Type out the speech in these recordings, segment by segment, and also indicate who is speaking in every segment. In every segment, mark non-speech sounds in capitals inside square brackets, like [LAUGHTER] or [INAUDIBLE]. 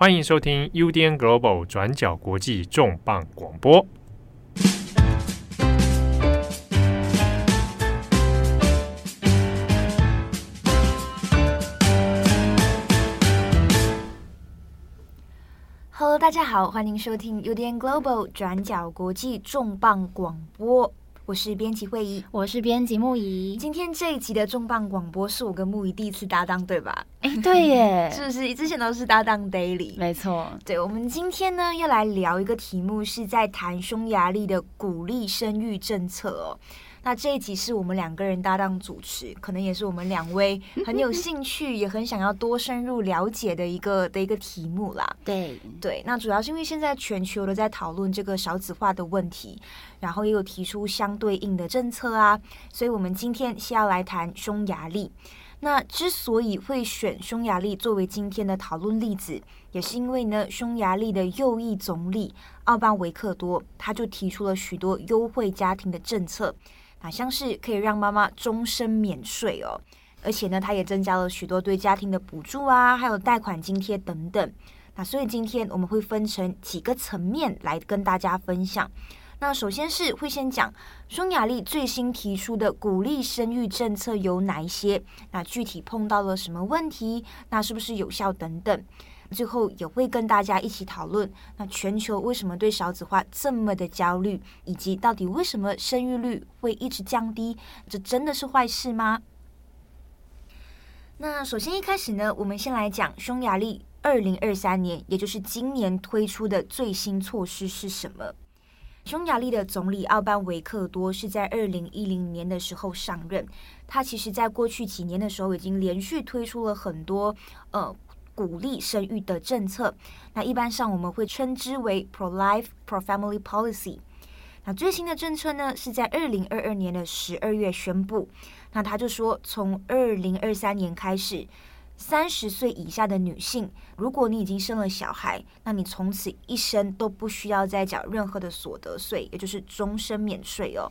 Speaker 1: 欢迎收听 UDN Global 转角国际重磅广播。
Speaker 2: Hello，大家好，欢迎收听 UDN Global 转角国际重磅广播。我是编辑会议，
Speaker 3: 我是编辑木仪。
Speaker 2: 今天这一集的重磅广播是我跟木仪第一次搭档，对吧？
Speaker 3: 哎，对耶，[LAUGHS]
Speaker 2: 是不是之前都是搭档 daily？
Speaker 3: 没错，
Speaker 2: 对，我们今天呢要来聊一个题目，是在谈匈牙利的鼓励生育政策哦。那这一集是我们两个人搭档主持，可能也是我们两位很有兴趣，也很想要多深入了解的一个的一个题目啦。
Speaker 3: 对
Speaker 2: 对，那主要是因为现在全球都在讨论这个少子化的问题，然后也有提出相对应的政策啊，所以我们今天是要来谈匈牙利。那之所以会选匈牙利作为今天的讨论例子，也是因为呢，匈牙利的右翼总理奥巴维克多他就提出了许多优惠家庭的政策。啊，像是可以让妈妈终身免税哦，而且呢，它也增加了许多对家庭的补助啊，还有贷款津贴等等。那所以今天我们会分成几个层面来跟大家分享。那首先是会先讲匈牙利最新提出的鼓励生育政策有哪一些，那具体碰到了什么问题，那是不是有效等等。最后也会跟大家一起讨论，那全球为什么对少子化这么的焦虑，以及到底为什么生育率会一直降低？这真的是坏事吗？那首先一开始呢，我们先来讲匈牙利二零二三年，也就是今年推出的最新措施是什么？匈牙利的总理奥班维克多是在二零一零年的时候上任，他其实在过去几年的时候已经连续推出了很多呃。鼓励生育的政策，那一般上我们会称之为 pro-life pro-family policy。那最新的政策呢，是在二零二二年的十二月宣布。那他就说，从二零二三年开始，三十岁以下的女性，如果你已经生了小孩，那你从此一生都不需要再缴任何的所得税，也就是终身免税哦。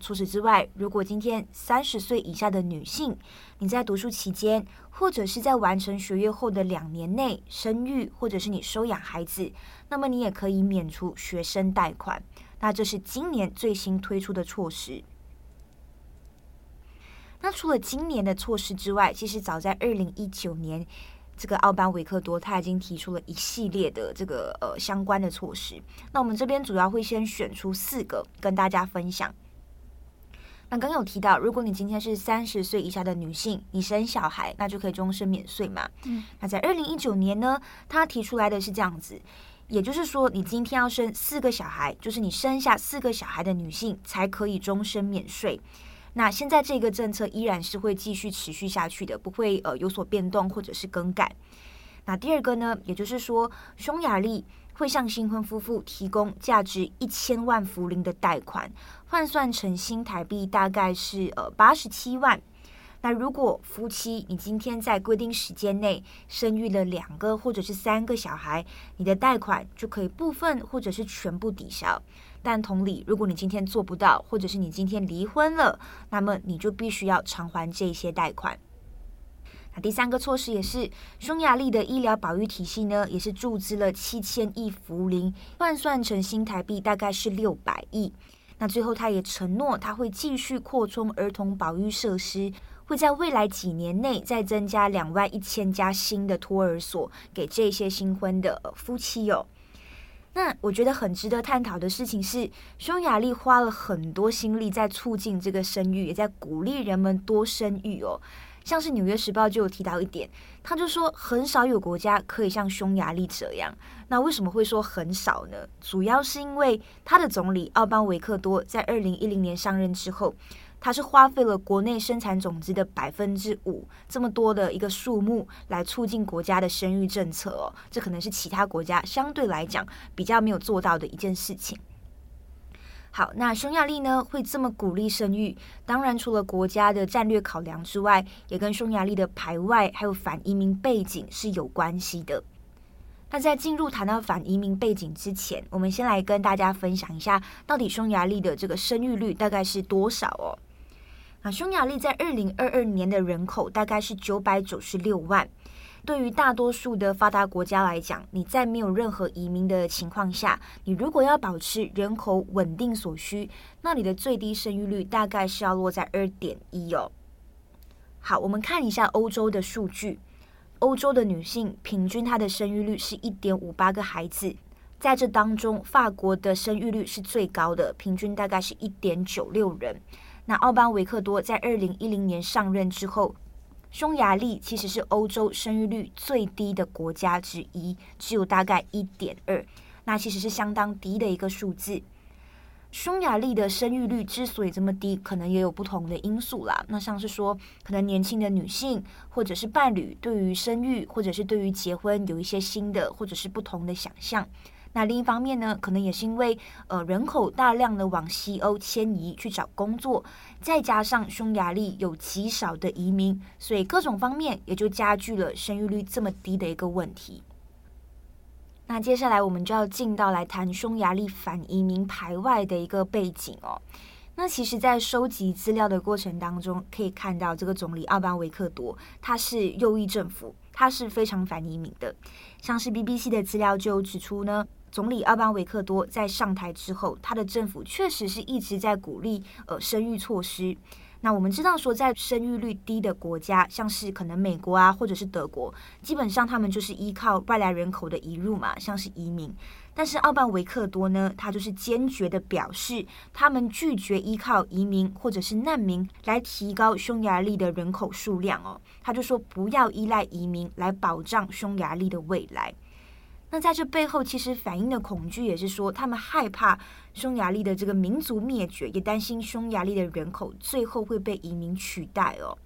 Speaker 2: 除此之外，如果今天三十岁以下的女性，你在读书期间，或者是在完成学业后的两年内生育，或者是你收养孩子，那么你也可以免除学生贷款。那这是今年最新推出的措施。那除了今年的措施之外，其实早在二零一九年，这个奥班维克多他已经提出了一系列的这个呃相关的措施。那我们这边主要会先选出四个跟大家分享。那刚刚有提到，如果你今天是三十岁以下的女性，你生小孩，那就可以终身免税嘛。嗯，那在二零一九年呢，他提出来的是这样子，也就是说，你今天要生四个小孩，就是你生下四个小孩的女性才可以终身免税。那现在这个政策依然是会继续持续下去的，不会呃有所变动或者是更改。那第二个呢，也就是说，匈牙利。会向新婚夫妇提供价值一千万福林的贷款，换算成新台币大概是呃八十七万。那如果夫妻你今天在规定时间内生育了两个或者是三个小孩，你的贷款就可以部分或者是全部抵消。但同理，如果你今天做不到，或者是你今天离婚了，那么你就必须要偿还这些贷款。那第三个措施也是匈牙利的医疗保育体系呢，也是注资了七千亿福林，换算成新台币大概是六百亿。那最后他也承诺他会继续扩充儿童保育设施，会在未来几年内再增加两万一千家新的托儿所给这些新婚的夫妻哦。那我觉得很值得探讨的事情是，匈牙利花了很多心力在促进这个生育，也在鼓励人们多生育哦。像是《纽约时报》就有提到一点，他就说很少有国家可以像匈牙利这样。那为什么会说很少呢？主要是因为他的总理奥班维克多在二零一零年上任之后，他是花费了国内生产总值的百分之五这么多的一个数目来促进国家的生育政策哦。这可能是其他国家相对来讲比较没有做到的一件事情。好，那匈牙利呢会这么鼓励生育？当然，除了国家的战略考量之外，也跟匈牙利的排外还有反移民背景是有关系的。那在进入谈到反移民背景之前，我们先来跟大家分享一下，到底匈牙利的这个生育率大概是多少哦？那匈牙利在二零二二年的人口大概是九百九十六万，对于大多数的发达国家来讲，你在没有任何移民的情况下，你如果要保持人口稳定所需，那你的最低生育率大概是要落在二点一哦。好，我们看一下欧洲的数据。欧洲的女性平均她的生育率是一点五八个孩子，在这当中，法国的生育率是最高的，平均大概是一点九六人。那奥班维克多在二零一零年上任之后，匈牙利其实是欧洲生育率最低的国家之一，只有大概一点二，那其实是相当低的一个数字。匈牙利的生育率之所以这么低，可能也有不同的因素啦。那像是说，可能年轻的女性或者是伴侣对于生育或者是对于结婚有一些新的或者是不同的想象。那另一方面呢，可能也是因为呃人口大量的往西欧迁移去找工作，再加上匈牙利有极少的移民，所以各种方面也就加剧了生育率这么低的一个问题。那接下来我们就要进到来谈匈牙利反移民排外的一个背景哦。那其实，在收集资料的过程当中，可以看到这个总理奥班维克多他是右翼政府，他是非常反移民的。像是 BBC 的资料就指出呢，总理奥班维克多在上台之后，他的政府确实是一直在鼓励呃生育措施。那我们知道说，在生育率低的国家，像是可能美国啊，或者是德国，基本上他们就是依靠外来人口的移入嘛，像是移民。但是奥班维克多呢，他就是坚决的表示，他们拒绝依靠移民或者是难民来提高匈牙利的人口数量哦。他就说不要依赖移民来保障匈牙利的未来。那在这背后，其实反映的恐惧也是说，他们害怕匈牙利的这个民族灭绝，也担心匈牙利的人口最后会被移民取代哦。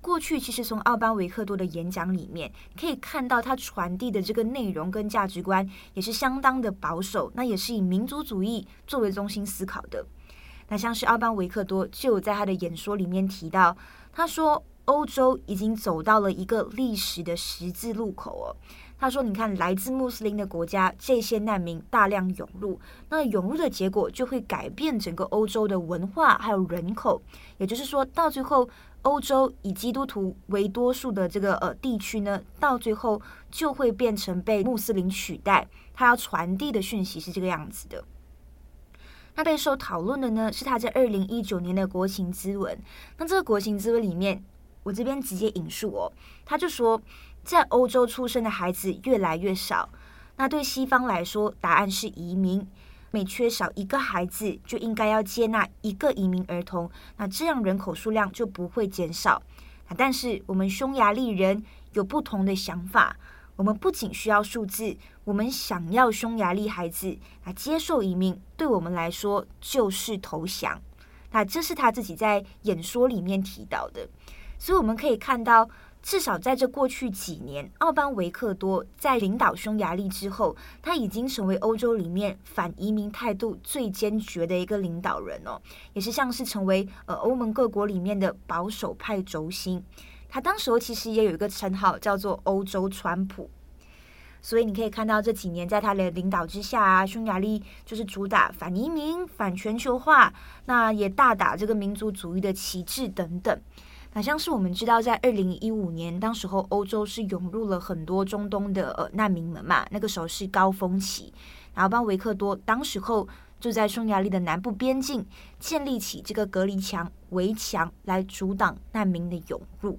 Speaker 2: 过去其实从奥班维克多的演讲里面可以看到，他传递的这个内容跟价值观也是相当的保守，那也是以民族主义作为中心思考的。那像是奥班维克多就有在他的演说里面提到，他说欧洲已经走到了一个历史的十字路口哦。他说：“你看，来自穆斯林的国家，这些难民大量涌入，那涌入的结果就会改变整个欧洲的文化还有人口。也就是说，到最后，欧洲以基督徒为多数的这个呃地区呢，到最后就会变成被穆斯林取代。他要传递的讯息是这个样子的。那备受讨论的呢，是他在二零一九年的国情咨文。那这个国情咨文里面，我这边直接引述哦，他就说。”在欧洲出生的孩子越来越少，那对西方来说，答案是移民。每缺少一个孩子，就应该要接纳一个移民儿童，那这样人口数量就不会减少。但是我们匈牙利人有不同的想法，我们不仅需要数字，我们想要匈牙利孩子啊接受移民，对我们来说就是投降。那这是他自己在演说里面提到的，所以我们可以看到。至少在这过去几年，奥班维克多在领导匈牙利之后，他已经成为欧洲里面反移民态度最坚决的一个领导人哦，也是像是成为呃欧盟各国里面的保守派轴心。他当时候其实也有一个称号叫做“欧洲川普”，所以你可以看到这几年在他的领导之下啊，匈牙利就是主打反移民、反全球化，那也大打这个民族主义的旗帜等等。好像是我们知道，在二零一五年，当时候欧洲是涌入了很多中东的呃难民们嘛，那个时候是高峰期。然后，帮维克多当时候就在匈牙利的南部边境建立起这个隔离墙、围墙，来阻挡难民的涌入。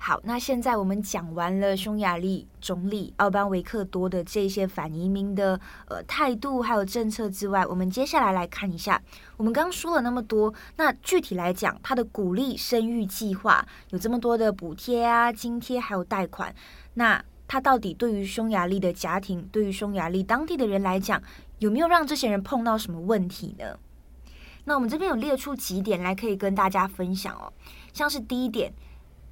Speaker 2: 好，那现在我们讲完了匈牙利总理奥班维克多的这些反移民的呃态度还有政策之外，我们接下来来看一下，我们刚刚说了那么多，那具体来讲，他的鼓励生育计划有这么多的补贴啊、津贴还有贷款，那他到底对于匈牙利的家庭，对于匈牙利当地的人来讲，有没有让这些人碰到什么问题呢？那我们这边有列出几点来可以跟大家分享哦，像是第一点。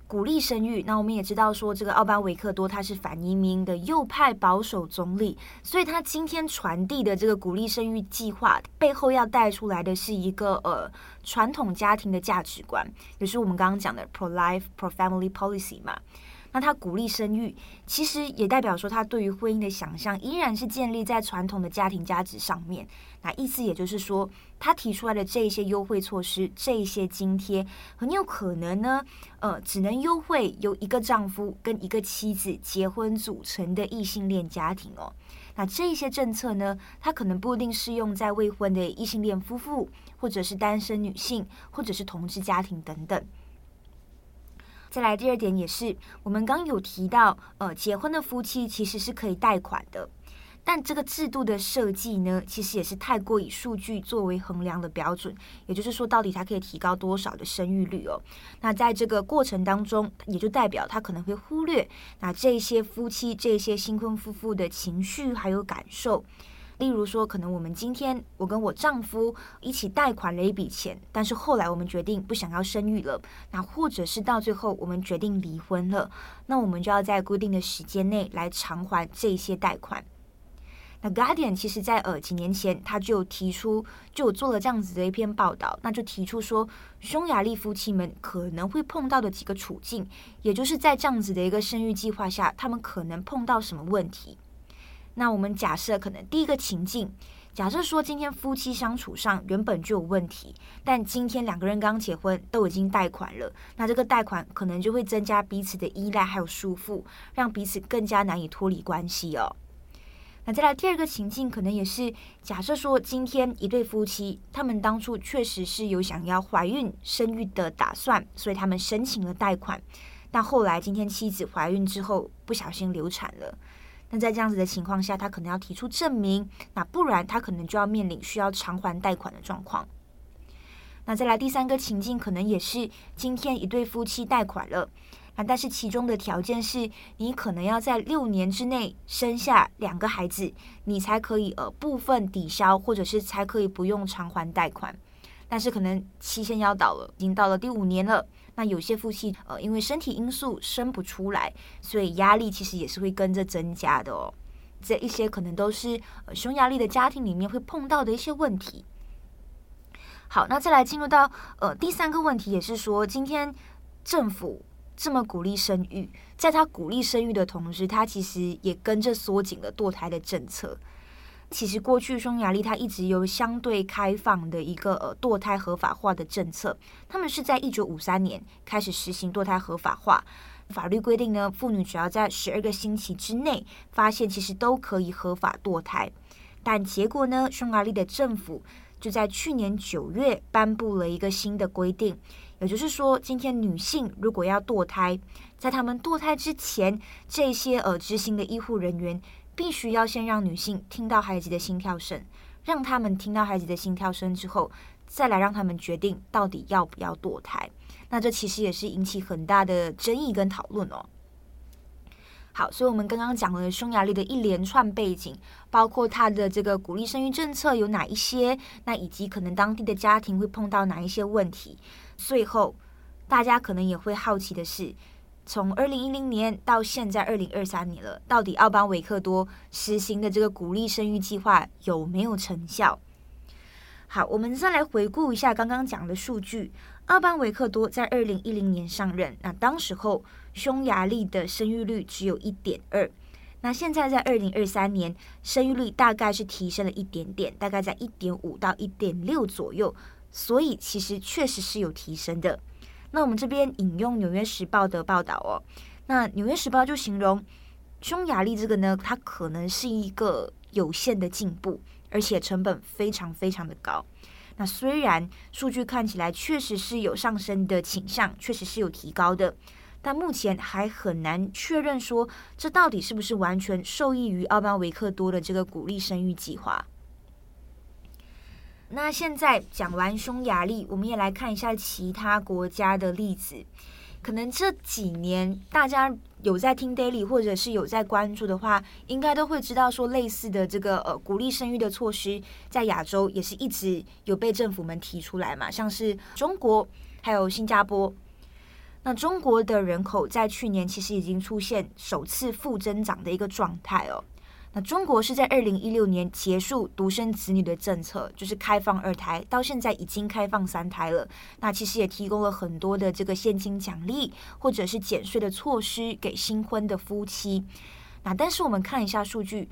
Speaker 2: 鼓励生育，那我们也知道说，这个奥巴维克多他是反移民的右派保守总理，所以他今天传递的这个鼓励生育计划背后要带出来的是一个呃传统家庭的价值观，也是我们刚刚讲的 pro-life pro-family policy 嘛。那他鼓励生育，其实也代表说他对于婚姻的想象依然是建立在传统的家庭价值上面。那意思也就是说，他提出来的这一些优惠措施、这一些津贴，很有可能呢，呃，只能优惠由一个丈夫跟一个妻子结婚组成的异性恋家庭哦。那这一些政策呢，它可能不一定适用在未婚的异性恋夫妇，或者是单身女性，或者是同志家庭等等。再来第二点也是，我们刚有提到，呃，结婚的夫妻其实是可以贷款的。但这个制度的设计呢，其实也是太过以数据作为衡量的标准，也就是说，到底它可以提高多少的生育率哦？那在这个过程当中，也就代表他可能会忽略那这些夫妻、这些新婚夫妇的情绪还有感受。例如说，可能我们今天我跟我丈夫一起贷款了一笔钱，但是后来我们决定不想要生育了，那或者是到最后我们决定离婚了，那我们就要在规定的时间内来偿还这些贷款。那 Guardian 其实在呃几年前，他就提出，就做了这样子的一篇报道，那就提出说，匈牙利夫妻们可能会碰到的几个处境，也就是在这样子的一个生育计划下，他们可能碰到什么问题。那我们假设可能第一个情境，假设说今天夫妻相处上原本就有问题，但今天两个人刚结婚都已经贷款了，那这个贷款可能就会增加彼此的依赖还有束缚，让彼此更加难以脱离关系哦。那再来第二个情境，可能也是假设说，今天一对夫妻，他们当初确实是有想要怀孕生育的打算，所以他们申请了贷款。但后来今天妻子怀孕之后不小心流产了，那在这样子的情况下，他可能要提出证明，那不然他可能就要面临需要偿还贷款的状况。那再来第三个情境，可能也是今天一对夫妻贷款了。啊，但是其中的条件是你可能要在六年之内生下两个孩子，你才可以呃部分抵消，或者是才可以不用偿还贷款。但是可能期限要到了，已经到了第五年了，那有些夫妻呃因为身体因素生不出来，所以压力其实也是会跟着增加的哦。这一些可能都是呃匈牙利的家庭里面会碰到的一些问题。好，那再来进入到呃第三个问题，也是说今天政府。这么鼓励生育，在他鼓励生育的同时，他其实也跟着缩紧了堕胎的政策。其实过去匈牙利它一直有相对开放的一个呃堕胎合法化的政策，他们是在一九五三年开始实行堕胎合法化。法律规定呢，妇女只要在十二个星期之内发现，其实都可以合法堕胎。但结果呢，匈牙利的政府就在去年九月颁布了一个新的规定。也就是说，今天女性如果要堕胎，在她们堕胎之前，这些呃执行的医护人员必须要先让女性听到孩子的心跳声，让他们听到孩子的心跳声之后，再来让他们决定到底要不要堕胎。那这其实也是引起很大的争议跟讨论哦。好，所以我们刚刚讲了匈牙利的一连串背景，包括它的这个鼓励生育政策有哪一些，那以及可能当地的家庭会碰到哪一些问题。最后，大家可能也会好奇的是，从二零一零年到现在二零二三年了，到底奥班维克多实行的这个鼓励生育计划有没有成效？好，我们再来回顾一下刚刚讲的数据。奥班维克多在二零一零年上任，那当时候匈牙利的生育率只有一点二，那现在在二零二三年，生育率大概是提升了一点点，大概在一点五到一点六左右。所以其实确实是有提升的。那我们这边引用《纽约时报》的报道哦，那《纽约时报》就形容匈牙利这个呢，它可能是一个有限的进步，而且成本非常非常的高。那虽然数据看起来确实是有上升的倾向，确实是有提高的，但目前还很难确认说这到底是不是完全受益于奥班维克多的这个鼓励生育计划。那现在讲完匈牙利，我们也来看一下其他国家的例子。可能这几年大家有在听 Daily，或者是有在关注的话，应该都会知道说，类似的这个呃鼓励生育的措施，在亚洲也是一直有被政府们提出来嘛，像是中国还有新加坡。那中国的人口在去年其实已经出现首次负增长的一个状态哦。那中国是在二零一六年结束独生子女的政策，就是开放二胎，到现在已经开放三胎了。那其实也提供了很多的这个现金奖励，或者是减税的措施给新婚的夫妻。那但是我们看一下数据，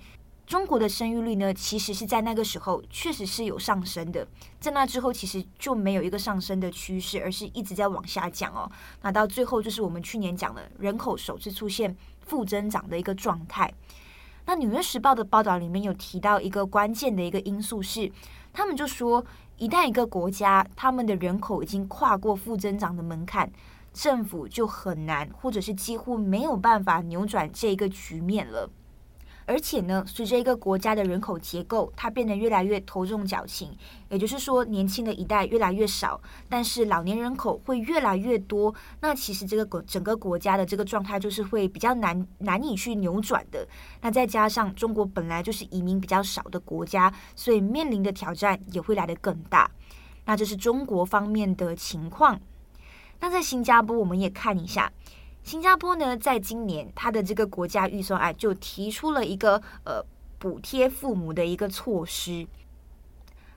Speaker 2: 中国的生育率呢，其实是在那个时候确实是有上升的，在那之后其实就没有一个上升的趋势，而是一直在往下降哦。那到最后就是我们去年讲的人口首次出现负增长的一个状态。那《纽约时报》的报道里面有提到一个关键的一个因素是，他们就说，一旦一个国家他们的人口已经跨过负增长的门槛，政府就很难或者是几乎没有办法扭转这个局面了。而且呢，随着一个国家的人口结构，它变得越来越头重脚轻，也就是说，年轻的一代越来越少，但是老年人口会越来越多。那其实这个国整个国家的这个状态就是会比较难难以去扭转的。那再加上中国本来就是移民比较少的国家，所以面临的挑战也会来得更大。那这是中国方面的情况。那在新加坡，我们也看一下。新加坡呢，在今年它的这个国家预算案就提出了一个呃补贴父母的一个措施。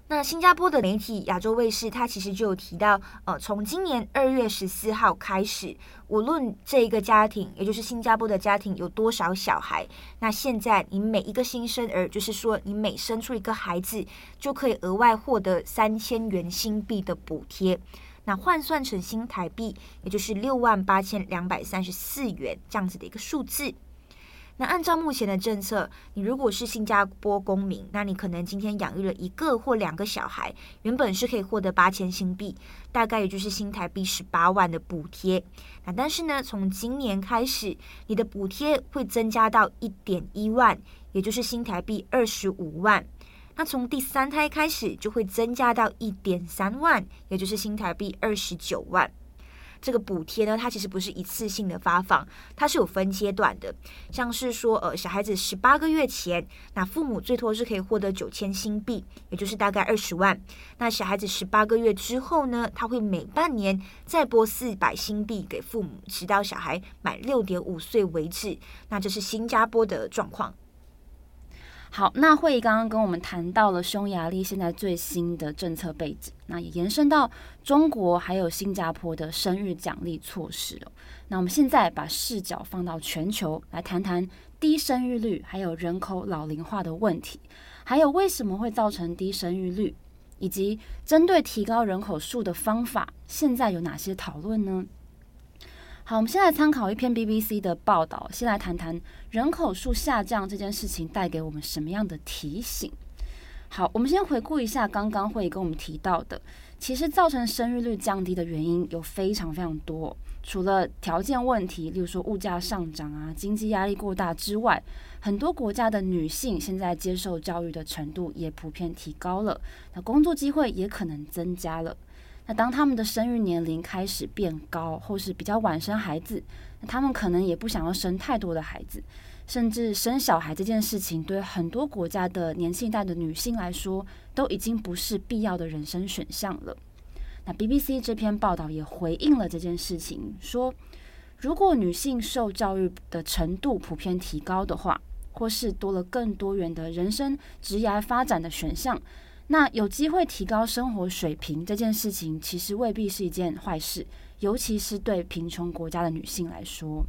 Speaker 2: 那新加坡的媒体亚洲卫视，它其实就有提到，呃，从今年二月十四号开始，无论这一个家庭，也就是新加坡的家庭有多少小孩，那现在你每一个新生儿，就是说你每生出一个孩子，就可以额外获得三千元新币的补贴。那换算成新台币，也就是六万八千两百三十四元这样子的一个数字。那按照目前的政策，你如果是新加坡公民，那你可能今天养育了一个或两个小孩，原本是可以获得八千新币，大概也就是新台币十八万的补贴。那但是呢，从今年开始，你的补贴会增加到一点一万，也就是新台币二十五万。那从第三胎开始就会增加到一点三万，也就是新台币二十九万。这个补贴呢，它其实不是一次性的发放，它是有分阶段的。像是说，呃，小孩子十八个月前，那父母最多是可以获得九千新币，也就是大概二十万。那小孩子十八个月之后呢，他会每半年再拨四百新币给父母，直到小孩满六点五岁为止。那这是新加坡的状况。
Speaker 3: 好，那慧仪刚刚跟我们谈到了匈牙利现在最新的政策背景，那也延伸到中国还有新加坡的生育奖励措施哦。那我们现在把视角放到全球来谈谈低生育率还有人口老龄化的问题，还有为什么会造成低生育率，以及针对提高人口数的方法，现在有哪些讨论呢？好，我们先来参考一篇 BBC 的报道，先来谈谈人口数下降这件事情带给我们什么样的提醒。好，我们先回顾一下刚刚会跟我们提到的，其实造成生育率降低的原因有非常非常多，除了条件问题，例如说物价上涨啊、经济压力过大之外，很多国家的女性现在接受教育的程度也普遍提高了，那工作机会也可能增加了。那当他们的生育年龄开始变高，或是比较晚生孩子，他们可能也不想要生太多的孩子，甚至生小孩这件事情，对很多国家的年轻一代的女性来说，都已经不是必要的人生选项了。那 BBC 这篇报道也回应了这件事情，说如果女性受教育的程度普遍提高的话，或是多了更多元的人生职业发展的选项。那有机会提高生活水平这件事情，其实未必是一件坏事，尤其是对贫穷国家的女性来说。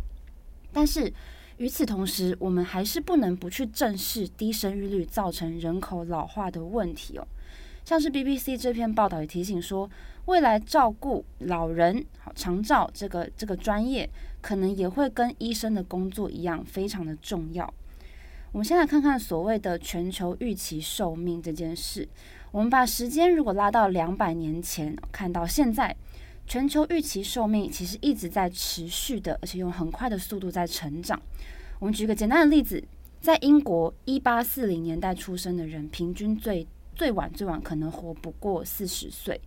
Speaker 3: 但是与此同时，我们还是不能不去正视低生育率造成人口老化的问题哦。像是 BBC 这篇报道也提醒说，未来照顾老人、好长照这个这个专业，可能也会跟医生的工作一样，非常的重要。我们先来看看所谓的全球预期寿命这件事。我们把时间如果拉到两百年前，看到现在，全球预期寿命其实一直在持续的，而且用很快的速度在成长。我们举个简单的例子，在英国，一八四零年代出生的人，平均最最晚最晚可能活不过四十岁。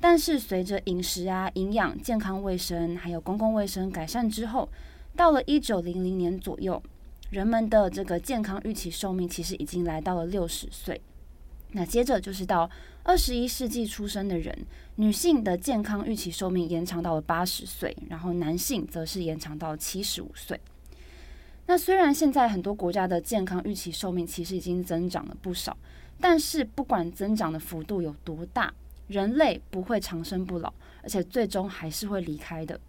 Speaker 3: 但是随着饮食啊、营养、健康卫生还有公共卫生改善之后，到了一九零零年左右。人们的这个健康预期寿命其实已经来到了六十岁，那接着就是到二十一世纪出生的人，女性的健康预期寿命延长到了八十岁，然后男性则是延长到七十五岁。那虽然现在很多国家的健康预期寿命其实已经增长了不少，但是不管增长的幅度有多大，人类不会长生不老，而且最终还是会离开的。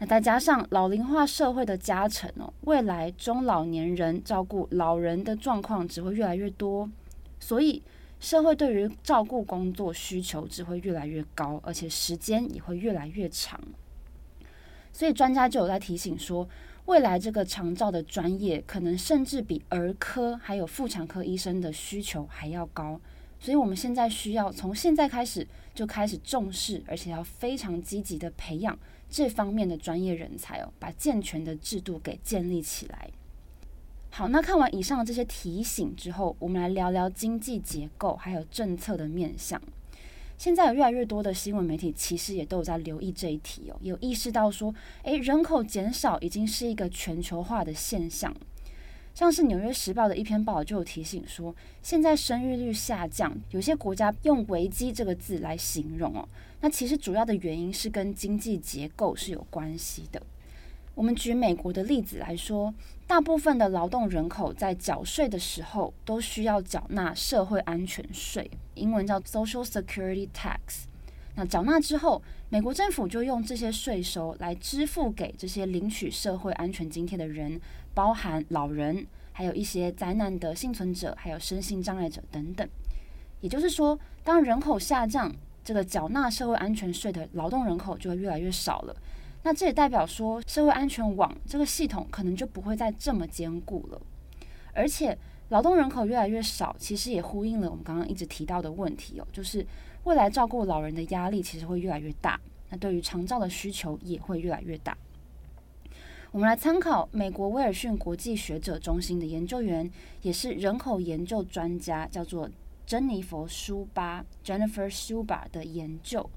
Speaker 3: 那再加上老龄化社会的加成哦，未来中老年人照顾老人的状况只会越来越多，所以社会对于照顾工作需求只会越来越高，而且时间也会越来越长。所以专家就有在提醒说，未来这个长照的专业可能甚至比儿科还有妇产科医生的需求还要高，所以我们现在需要从现在开始就开始重视，而且要非常积极的培养。这方面的专业人才哦，把健全的制度给建立起来。好，那看完以上的这些提醒之后，我们来聊聊经济结构还有政策的面向。现在有越来越多的新闻媒体其实也都有在留意这一题哦，有意识到说，诶，人口减少已经是一个全球化的现象。像是《纽约时报》的一篇报道就有提醒说，现在生育率下降，有些国家用“危机”这个字来形容哦。那其实主要的原因是跟经济结构是有关系的。我们举美国的例子来说，大部分的劳动人口在缴税的时候都需要缴纳社会安全税，英文叫 Social Security Tax。那缴纳之后，美国政府就用这些税收来支付给这些领取社会安全津贴的人。包含老人，还有一些灾难的幸存者，还有身心障碍者等等。也就是说，当人口下降，这个缴纳社会安全税的劳动人口就会越来越少了。那这也代表说，社会安全网这个系统可能就不会再这么坚固了。而且，劳动人口越来越少，其实也呼应了我们刚刚一直提到的问题哦，就是未来照顾老人的压力其实会越来越大，那对于长照的需求也会越来越大。我们来参考美国威尔逊国际学者中心的研究员，也是人口研究专家，叫做珍妮佛·舒巴 （Jennifer Schuba） 的研究。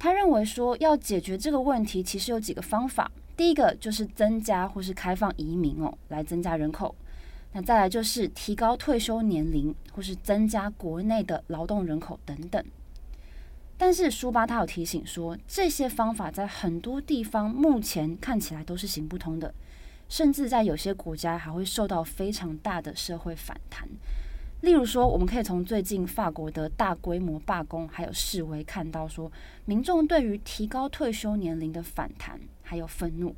Speaker 3: 他认为说，要解决这个问题，其实有几个方法。第一个就是增加或是开放移民哦，来增加人口。那再来就是提高退休年龄，或是增加国内的劳动人口等等。但是舒巴他有提醒说，这些方法在很多地方目前看起来都是行不通的，甚至在有些国家还会受到非常大的社会反弹。例如说，我们可以从最近法国的大规模罢工还有示威看到，说民众对于提高退休年龄的反弹还有愤怒。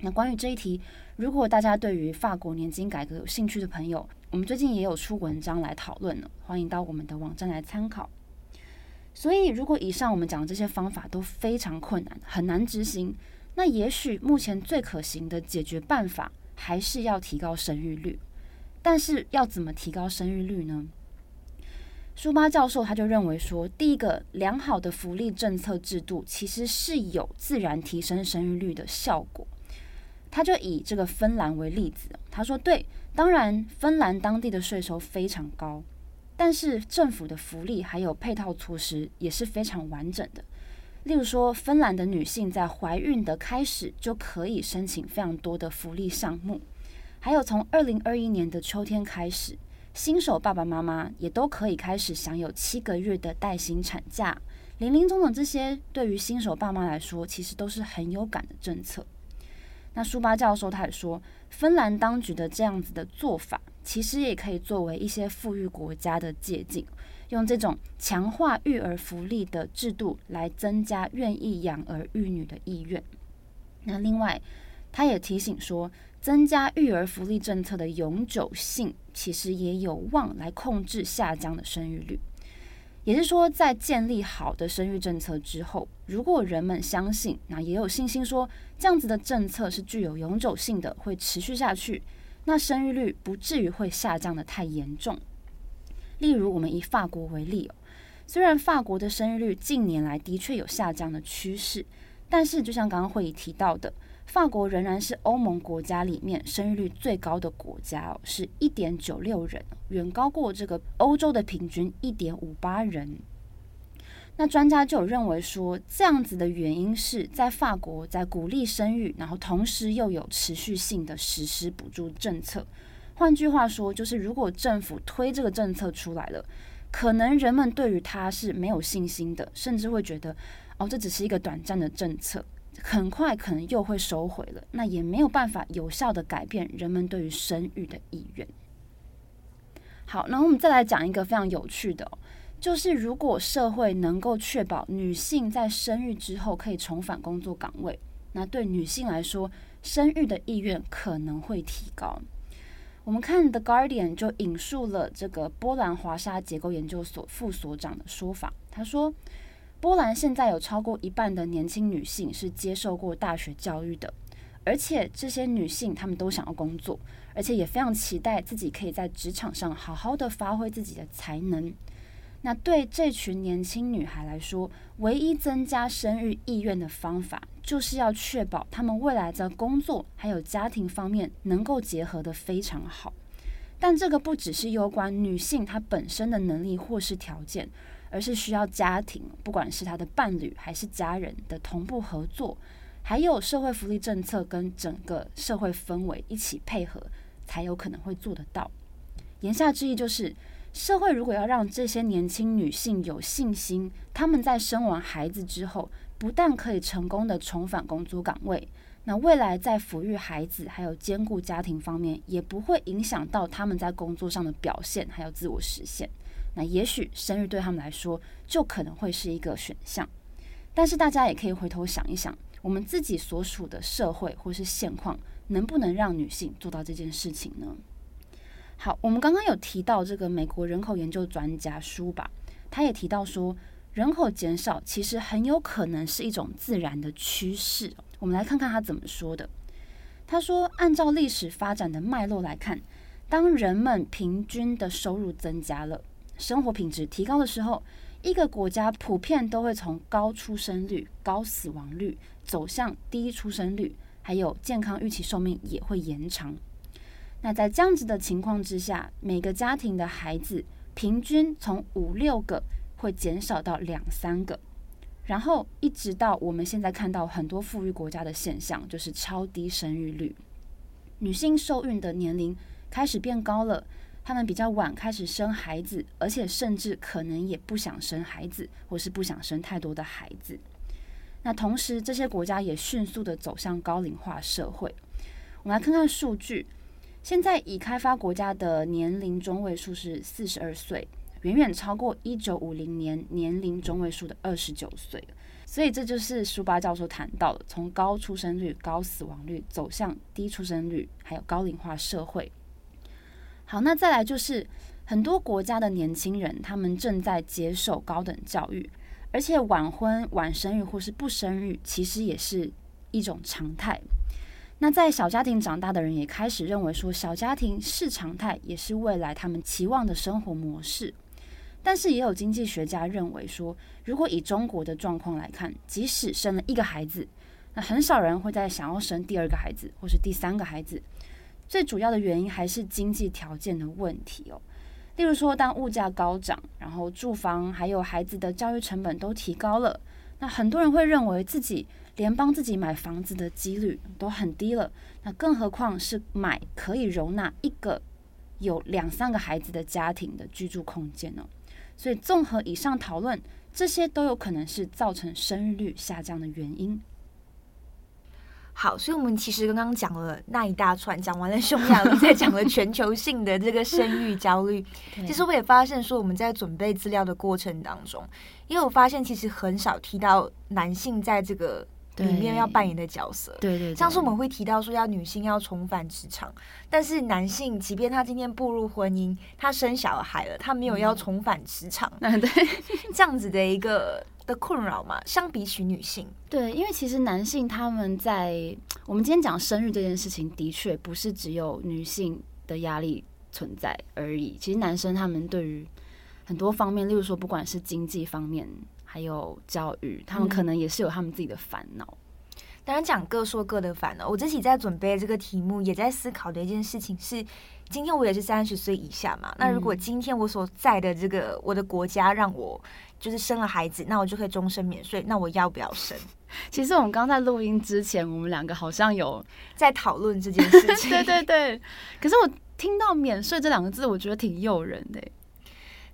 Speaker 3: 那关于这一题，如果大家对于法国年金改革有兴趣的朋友，我们最近也有出文章来讨论呢，欢迎到我们的网站来参考。所以，如果以上我们讲的这些方法都非常困难，很难执行，那也许目前最可行的解决办法还是要提高生育率。但是，要怎么提高生育率呢？舒巴教授他就认为说，第一个，良好的福利政策制度其实是有自然提升生育率的效果。他就以这个芬兰为例子，他说：“对，当然，芬兰当地的税收非常高。”但是政府的福利还有配套措施也是非常完整的。例如说，芬兰的女性在怀孕的开始就可以申请非常多的福利项目，还有从二零二一年的秋天开始，新手爸爸妈妈也都可以开始享有七个月的带薪产假。林林总总这些，对于新手爸妈来说，其实都是很有感的政策。那舒巴教授他也说，芬兰当局的这样子的做法，其实也可以作为一些富裕国家的借鉴，用这种强化育儿福利的制度来增加愿意养儿育女的意愿。那另外，他也提醒说，增加育儿福利政策的永久性，其实也有望来控制下降的生育率。也是说，在建立好的生育政策之后，如果人们相信，那也有信心说，这样子的政策是具有永久性的，会持续下去，那生育率不至于会下降得太严重。例如，我们以法国为例，虽然法国的生育率近年来的确有下降的趋势，但是就像刚刚会议提到的。法国仍然是欧盟国家里面生育率最高的国家哦，是一点九六人，远高过这个欧洲的平均一点五八人。那专家就有认为说，这样子的原因是在法国在鼓励生育，然后同时又有持续性的实施补助政策。换句话说，就是如果政府推这个政策出来了，可能人们对于它是没有信心的，甚至会觉得哦，这只是一个短暂的政策。很快可能又会收回了，那也没有办法有效的改变人们对于生育的意愿。好，那我们再来讲一个非常有趣的，就是如果社会能够确保女性在生育之后可以重返工作岗位，那对女性来说，生育的意愿可能会提高。我们看《The Guardian》就引述了这个波兰华沙结构研究所副所长的说法，他说。波兰现在有超过一半的年轻女性是接受过大学教育的，而且这些女性她们都想要工作，而且也非常期待自己可以在职场上好好的发挥自己的才能。那对这群年轻女孩来说，唯一增加生育意愿的方法，就是要确保她们未来在工作还有家庭方面能够结合得非常好。但这个不只是有关女性她本身的能力或是条件。而是需要家庭，不管是他的伴侣还是家人的同步合作，还有社会福利政策跟整个社会氛围一起配合，才有可能会做得到。言下之意就是，社会如果要让这些年轻女性有信心，她们在生完孩子之后，不但可以成功的重返工作岗位，那未来在抚育孩子还有兼顾家庭方面，也不会影响到他们在工作上的表现还有自我实现。那也许生育对他们来说就可能会是一个选项，但是大家也可以回头想一想，我们自己所属的社会或是现况，能不能让女性做到这件事情呢？好，我们刚刚有提到这个美国人口研究专家舒巴，他也提到说，人口减少其实很有可能是一种自然的趋势。我们来看看他怎么说的。他说，按照历史发展的脉络来看，当人们平均的收入增加了。生活品质提高的时候，一个国家普遍都会从高出生率、高死亡率走向低出生率，还有健康预期寿命也会延长。那在这样子的情况之下，每个家庭的孩子平均从五六个会减少到两三个，然后一直到我们现在看到很多富裕国家的现象，就是超低生育率，女性受孕的年龄开始变高了。他们比较晚开始生孩子，而且甚至可能也不想生孩子，或是不想生太多的孩子。那同时，这些国家也迅速的走向高龄化社会。我们来看看数据，现在已开发国家的年龄中位数是四十二岁，远远超过一九五零年年龄中位数的二十九岁。所以这就是舒巴教授谈到的，从高出生率、高死亡率走向低出生率，还有高龄化社会。好，那再来就是很多国家的年轻人，他们正在接受高等教育，而且晚婚、晚生育或是不生育，其实也是一种常态。那在小家庭长大的人也开始认为说，小家庭是常态，也是未来他们期望的生活模式。但是也有经济学家认为说，如果以中国的状况来看，即使生了一个孩子，那很少人会再想要生第二个孩子或是第三个孩子。最主要的原因还是经济条件的问题哦。例如说，当物价高涨，然后住房还有孩子的教育成本都提高了，那很多人会认为自己连帮自己买房子的几率都很低了。那更何况是买可以容纳一个有两三个孩子的家庭的居住空间呢？所以，综合以上讨论，这些都有可能是造成生育率下降的原因。
Speaker 2: 好，所以我们其实刚刚讲了那一大串，讲完了匈牙利，再讲了 [LAUGHS] 全球性的这个生育焦虑。[LAUGHS] 其实我也发现说，我们在准备资料的过程当中，因为我发现其实很少提到男性在这个里面要扮演的角色。
Speaker 3: 对对，对，
Speaker 2: 像是我们会提到说要女性要重返职场，但是男性即便他今天步入婚姻，他生小孩了，他没有要重返职场。
Speaker 3: 嗯，对，[LAUGHS]
Speaker 2: 这样子的一个。的困扰嘛，相比起女性，
Speaker 3: 对，因为其实男性他们在我们今天讲生育这件事情，的确不是只有女性的压力存在而已。其实男生他们对于很多方面，例如说不管是经济方面，还有教育，他们可能也是有他们自己的烦恼。嗯。
Speaker 2: 当然讲各说各的烦恼。我自己在准备这个题目，也在思考的一件事情是，今天我也是三十岁以下嘛。那如果今天我所在的这个我的国家让我就是生了孩子，那我就可以终身免税。那我要不要生？[LAUGHS]
Speaker 3: 其实我们刚在录音之前，我们两个好像有
Speaker 2: 在讨论这件事情。[LAUGHS]
Speaker 3: 对对对。可是我听到“免税”这两个字，我觉得挺诱人的。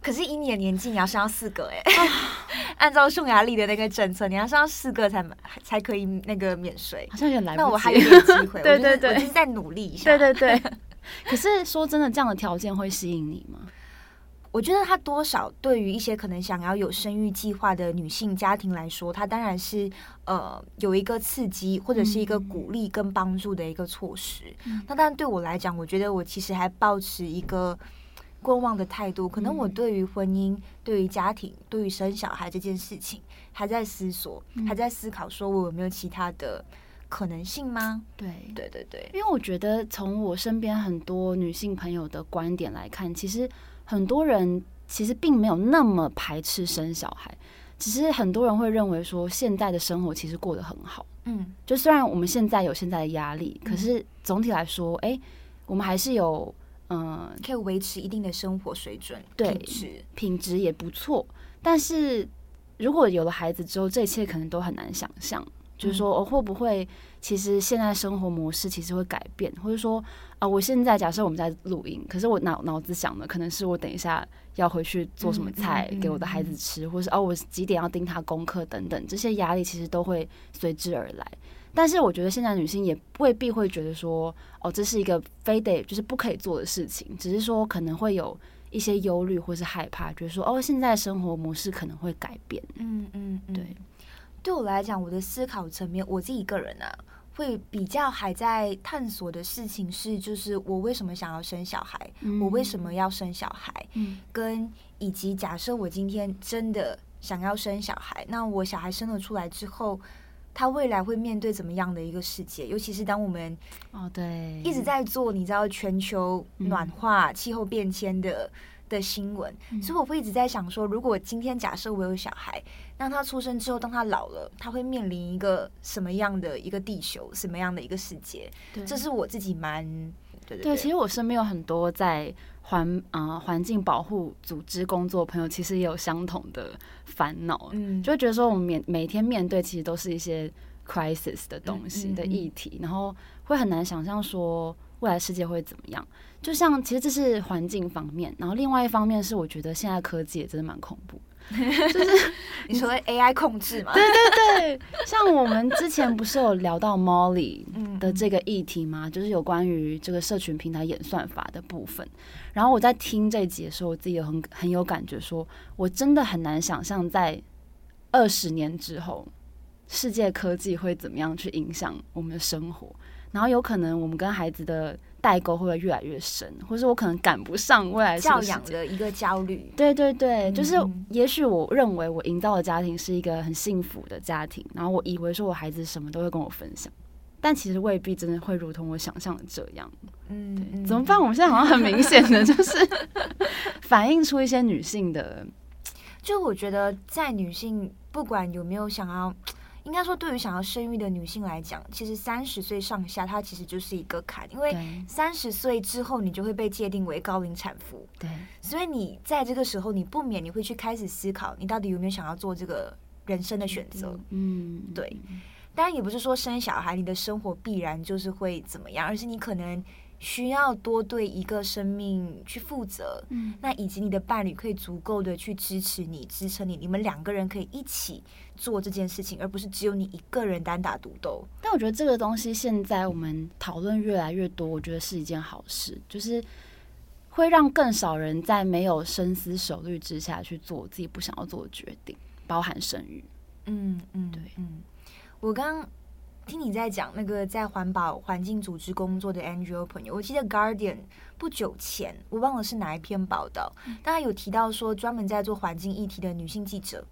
Speaker 2: 可是以你的年纪，你要生到四个哎。[LAUGHS] 按照匈牙利的那个政策，你要生四个才才可以那个免税。
Speaker 3: 好像有点来不及。
Speaker 2: 那我还有点机会。
Speaker 3: 对对对，
Speaker 2: 我就是再努力一下。
Speaker 3: 对对对。可是说真的，这样的条件会吸引你吗？
Speaker 2: 我觉得它多少对于一些可能想要有生育计划的女性家庭来说，它当然是呃有一个刺激或者是一个鼓励跟帮助的一个措施。嗯、那当然对我来讲，我觉得我其实还抱持一个观望的态度。可能我对于婚姻、对于家庭、对于生小孩这件事情还在思索，嗯、还在思考，说我有没有其他的可能性吗？
Speaker 3: 对
Speaker 2: 对对对，
Speaker 3: 因为我觉得从我身边很多女性朋友的观点来看，其实。很多人其实并没有那么排斥生小孩，只是很多人会认为说，现在的生活其实过得很好。嗯，就虽然我们现在有现在的压力，可是总体来说，哎、欸，我们还是有嗯，
Speaker 2: 可以维持一定的生活水准，
Speaker 3: 对，
Speaker 2: 品质
Speaker 3: 品质也不错。但是如果有了孩子之后，这一切可能都很难想象。就是说，我会不会其实现在生活模式其实会改变，或者说啊，我现在假设我们在录音，可是我脑脑子想的可能是我等一下要回去做什么菜给我的孩子吃，或是哦，我几点要盯他功课等等，这些压力其实都会随之而来。但是我觉得现在女性也未必会觉得说哦，这是一个非得就是不可以做的事情，只是说可能会有一些忧虑或是害怕，觉得说哦，现在生活模式可能会改变。
Speaker 2: 嗯嗯，
Speaker 3: 对。
Speaker 2: 对我来讲，我的思考层面，我自己个人啊，会比较还在探索的事情是，就是我为什么想要生小孩，嗯、我为什么要生小孩，嗯、跟以及假设我今天真的想要生小孩，那我小孩生了出来之后，他未来会面对怎么样的一个世界？尤其是当我们
Speaker 3: 哦，对，
Speaker 2: 一直在做，你知道全球暖化、嗯、气候变迁的。的新闻，所以我会一直在想说，如果今天假设我有小孩，那他出生之后，当他老了，他会面临一个什么样的一个地球，什么样的一个世界？对，这是我自己蛮对
Speaker 3: 对其实我身边有很多在环啊环境保护组织工作朋友，其实也有相同的烦恼，嗯，就会觉得说，我们每每天面对其实都是一些 crisis 的东西的议题，然后会很难想象说。未来世界会怎么样？就像其实这是环境方面，然后另外一方面是我觉得现在科技也真的蛮恐怖，就是 [LAUGHS]
Speaker 2: 你说的 AI 控制嘛？
Speaker 3: 对对对，像我们之前不是有聊到 Molly 的这个议题吗？就是有关于这个社群平台演算法的部分。然后我在听这一集的时候，我自己有很很有感觉，说我真的很难想象在二十年之后，世界科技会怎么样去影响我们的生活。然后有可能我们跟孩子的代沟会不会越来越深，或是我可能赶不上未来
Speaker 2: 教养的一个焦虑。
Speaker 3: 对对对，就是也许我认为我营造的家庭是一个很幸福的家庭，然后我以为说我孩子什么都会跟我分享，但其实未必真的会如同我想象的这样。嗯，对，怎么办？我们现在好像很明显的就是反映出一些女性的，
Speaker 2: 就我觉得在女性不管有没有想要。应该说，对于想要生育的女性来讲，其实三十岁上下，它其实就是一个坎，因为三十岁之后，你就会被界定为高龄产妇。
Speaker 3: 对，
Speaker 2: 所以你在这个时候，你不免你会去开始思考，你到底有没有想要做这个人生的选择。嗯，对。当然，也不是说生小孩，你的生活必然就是会怎么样，而是你可能。需要多对一个生命去负责，嗯，那以及你的伴侣可以足够的去支持你、支撑你，你们两个人可以一起做这件事情，而不是只有你一个人单打独斗。
Speaker 3: 但我觉得这个东西现在我们讨论越来越多，我觉得是一件好事，就是会让更少人在没有深思熟虑之下去做自己不想要做的决定，包含生育。
Speaker 2: 嗯嗯，对，嗯，我刚。听你在讲那个在环保环境组织工作的 NGO 朋友，我记得 Guardian 不久前我忘了是哪一篇报道，大家有提到说专门在做环境议题的女性记者，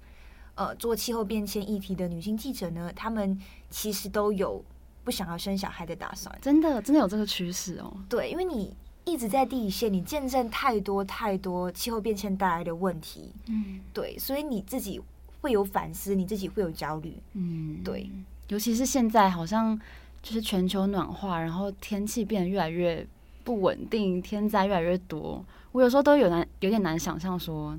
Speaker 2: 呃，做气候变迁议题的女性记者呢，她们其实都有不想要生小孩的打算。
Speaker 3: 真的，真的有这个趋势哦。
Speaker 2: 对，因为你一直在第一线，你见证太多太多气候变迁带来的问题。嗯，对，所以你自己会有反思，你自己会有焦虑。嗯，对。
Speaker 3: 尤其是现在，好像就是全球暖化，然后天气变得越来越不稳定，天灾越来越多。我有时候都有难，有点难想象说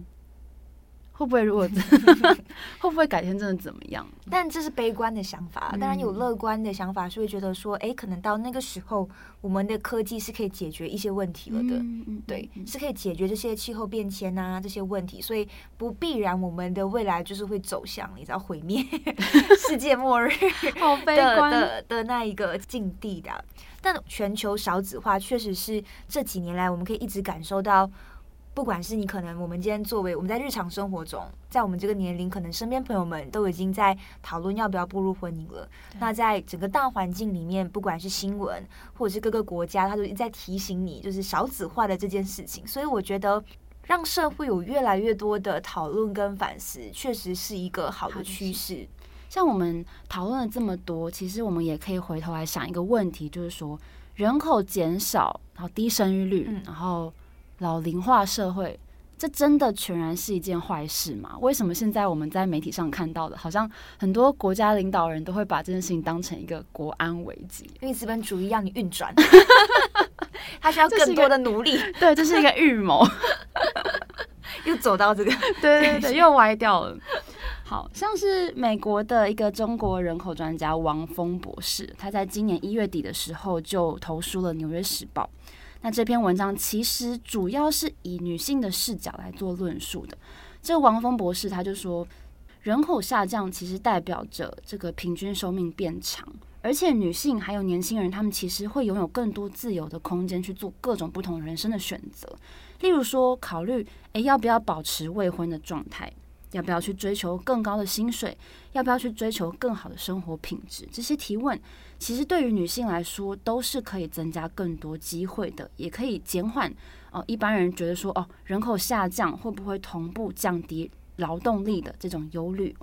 Speaker 3: 会不会如果 [LAUGHS] 会不会改天真的怎么样？
Speaker 2: 但这是悲观的想法，当然有乐观的想法，是会觉得说，哎，可能到那个时候，我们的科技是可以解决一些问题了的，嗯、对，是可以解决这些气候变迁啊这些问题，所以不必然我们的未来就是会走向你知道毁灭 [LAUGHS] [LAUGHS] 世界末日
Speaker 3: 好悲观
Speaker 2: 的的，的那一个境地的。但全球少子化确实是这几年来我们可以一直感受到。不管是你可能，我们今天作为我们在日常生活中，在我们这个年龄，可能身边朋友们都已经在讨论要不要步入婚姻了。那在整个大环境里面，不管是新闻或者是各个国家，他都一直在提醒你，就是少子化的这件事情。所以我觉得，让社会有越来越多的讨论跟反思，确实是一个好的趋势。
Speaker 3: 像我们讨论了这么多，其实我们也可以回头来想一个问题，就是说人口减少，然后低生育率，嗯、然后。老龄化社会，这真的全然是一件坏事吗？为什么现在我们在媒体上看到的，好像很多国家领导人都会把这件事情当成一个国安危机？
Speaker 2: 因为资本主义让你运转，[LAUGHS] 他需要更多的努力。
Speaker 3: 对，这是一个预谋，[LAUGHS]
Speaker 2: 又走到这个，[LAUGHS]
Speaker 3: 对对对，又歪掉了。好像是美国的一个中国人口专家王峰博士，他在今年一月底的时候就投书了《纽约时报》。那这篇文章其实主要是以女性的视角来做论述的。这个王峰博士他就说，人口下降其实代表着这个平均寿命变长，而且女性还有年轻人，他们其实会拥有更多自由的空间去做各种不同人生的选择。例如说，考虑诶要不要保持未婚的状态。要不要去追求更高的薪水？要不要去追求更好的生活品质？这些提问其实对于女性来说都是可以增加更多机会的，也可以减缓哦一般人觉得说哦人口下降会不会同步降低劳动力的这种忧虑。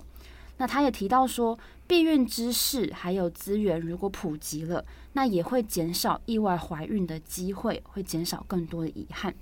Speaker 3: 那他也提到说，避孕知识还有资源如果普及了，那也会减少意外怀孕的机会，会减少更多的遗憾。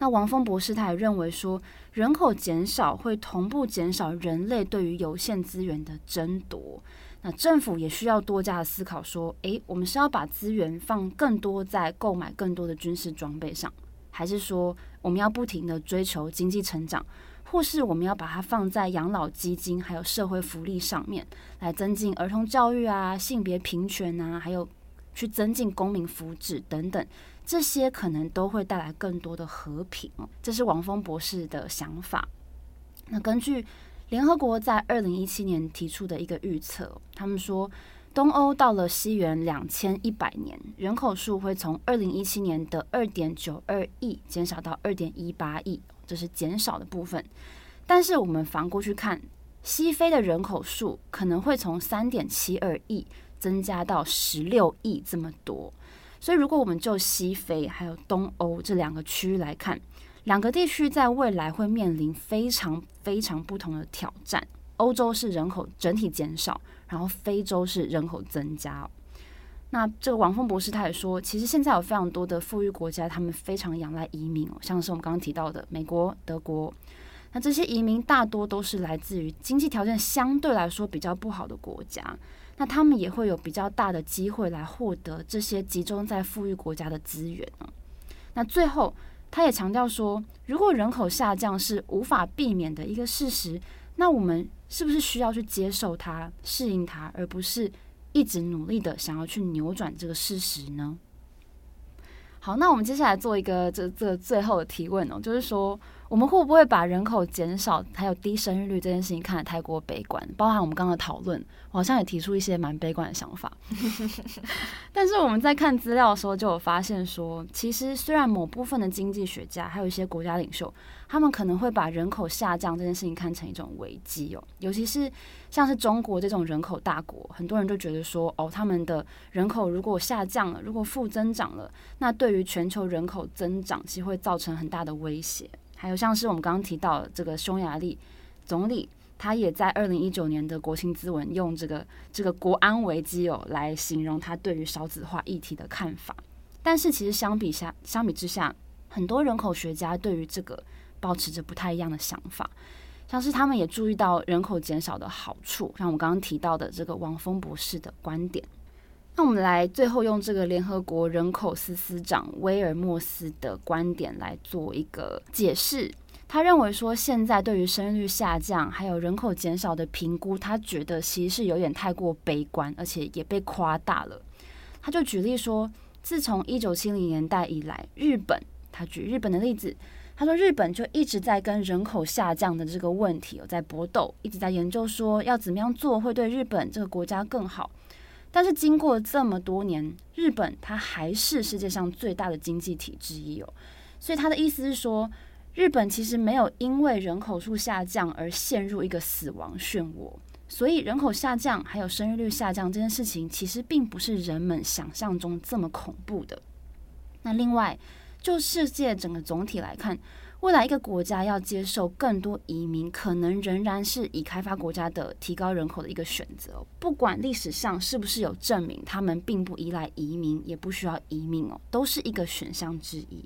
Speaker 3: 那王峰博士他也认为说，人口减少会同步减少人类对于有限资源的争夺。那政府也需要多加的思考说，诶，我们是要把资源放更多在购买更多的军事装备上，还是说我们要不停地追求经济成长，或是我们要把它放在养老基金还有社会福利上面，来增进儿童教育啊、性别平权啊，还有去增进公民福祉等等。这些可能都会带来更多的和平，这是王峰博士的想法。那根据联合国在二零一七年提出的一个预测，他们说东欧到了西元两千一百年，人口数会从二零一七年的二点九二亿减少到二点一八亿，这是减少的部分。但是我们反过去看，西非的人口数可能会从三点七二亿增加到十六亿这么多。所以，如果我们就西非还有东欧这两个区域来看，两个地区在未来会面临非常非常不同的挑战。欧洲是人口整体减少，然后非洲是人口增加。那这个王峰博士他也说，其实现在有非常多的富裕国家，他们非常仰赖移民，像是我们刚刚提到的美国、德国。那这些移民大多都是来自于经济条件相对来说比较不好的国家。那他们也会有比较大的机会来获得这些集中在富裕国家的资源呢。那最后，他也强调说，如果人口下降是无法避免的一个事实，那我们是不是需要去接受它、适应它，而不是一直努力的想要去扭转这个事实呢？好，那我们接下来做一个这这最后的提问哦，就是说。我们会不会把人口减少还有低生育率这件事情看得太过悲观？包含我们刚刚的讨论，我好像也提出一些蛮悲观的想法。[LAUGHS] 但是我们在看资料的时候，就有发现说，其实虽然某部分的经济学家还有一些国家领袖，他们可能会把人口下降这件事情看成一种危机哦。尤其是像是中国这种人口大国，很多人就觉得说，哦，他们的人口如果下降了，如果负增长了，那对于全球人口增长其实会造成很大的威胁。还有像是我们刚刚提到这个匈牙利总理，他也在二零一九年的国情咨文用这个这个国安危机哦来形容他对于少子化议题的看法。但是其实相比下，相比之下，很多人口学家对于这个保持着不太一样的想法，像是他们也注意到人口减少的好处，像我刚刚提到的这个王峰博士的观点。那我们来最后用这个联合国人口司司长威尔莫斯的观点来做一个解释。他认为说，现在对于生育率下降还有人口减少的评估，他觉得其实是有点太过悲观，而且也被夸大了。他就举例说，自从一九七零年代以来，日本，他举日本的例子，他说日本就一直在跟人口下降的这个问题有在搏斗，一直在研究说要怎么样做会对日本这个国家更好。但是经过这么多年，日本它还是世界上最大的经济体之一哦。所以他的意思是说，日本其实没有因为人口数下降而陷入一个死亡漩涡。所以人口下降还有生育率下降这件事情，其实并不是人们想象中这么恐怖的。那另外，就世界整个总体来看，未来一个国家要接受更多移民，可能仍然是已开发国家的提高人口的一个选择。不管历史上是不是有证明他们并不依赖移民，也不需要移民哦，都是一个选项之一。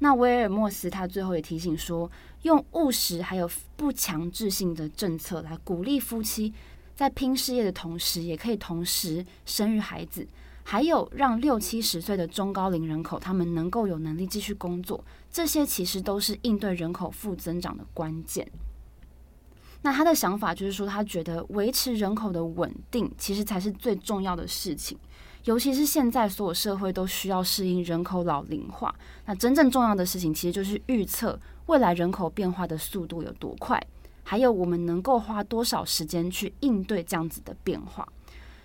Speaker 3: 那威尔莫斯他最后也提醒说，用务实还有不强制性的政策来鼓励夫妻在拼事业的同时，也可以同时生育孩子。还有让六七十岁的中高龄人口，他们能够有能力继续工作，这些其实都是应对人口负增长的关键。那他的想法就是说，他觉得维持人口的稳定，其实才是最重要的事情。尤其是现在所有社会都需要适应人口老龄化，那真正重要的事情，其实就是预测未来人口变化的速度有多快，还有我们能够花多少时间去应对这样子的变化。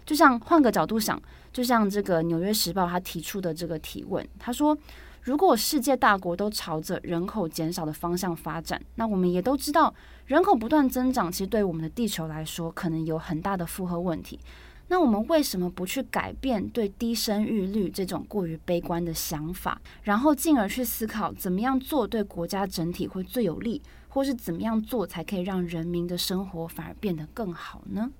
Speaker 3: 就像换个角度想，就像这个《纽约时报》他提出的这个提问，他说：“如果世界大国都朝着人口减少的方向发展，那我们也都知道，人口不断增长，其实对我们的地球来说，可能有很大的负荷问题。那我们为什么不去改变对低生育率这种过于悲观的想法，然后进而去思考怎么样做对国家整体会最有利，或是怎么样做才可以让人民的生活反而变得更好呢？”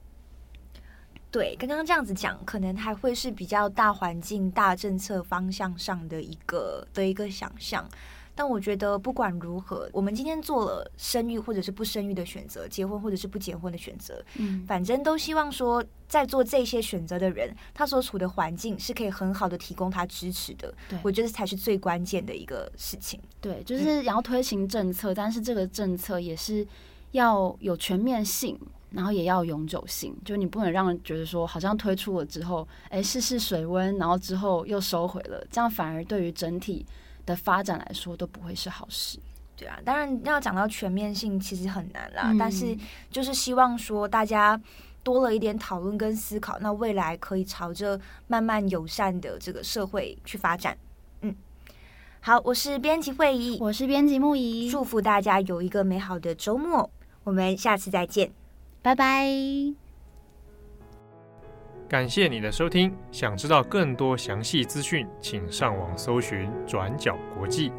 Speaker 2: 对，刚刚这样子讲，可能还会是比较大环境、大政策方向上的一个的一个想象。但我觉得不管如何，我们今天做了生育或者是不生育的选择，结婚或者是不结婚的选择，嗯，反正都希望说，在做这些选择的人，他所处的环境是可以很好的提供他支持的。对，我觉得才是最关键的一个事情。
Speaker 3: 对，就是要推行政策，嗯，但是这个政策也是要有全面性。然后也要永久性，就你不能让人觉得说，好像推出了之后，哎，试试水温，然后之后又收回了，这样反而对于整体的发展来说都不会是好事。
Speaker 2: 对啊，当然要讲到全面性，其实很难啦。嗯、但是就是希望说，大家多了一点讨论跟思考，那未来可以朝着慢慢友善的这个社会去发展。嗯，好，我是编辑会议，
Speaker 3: 我是编辑木仪，
Speaker 2: 祝福大家有一个美好的周末，我们下次再见。
Speaker 3: 拜拜！
Speaker 1: 感谢你的收听。想知道更多详细资讯，请上网搜寻“转角国际”。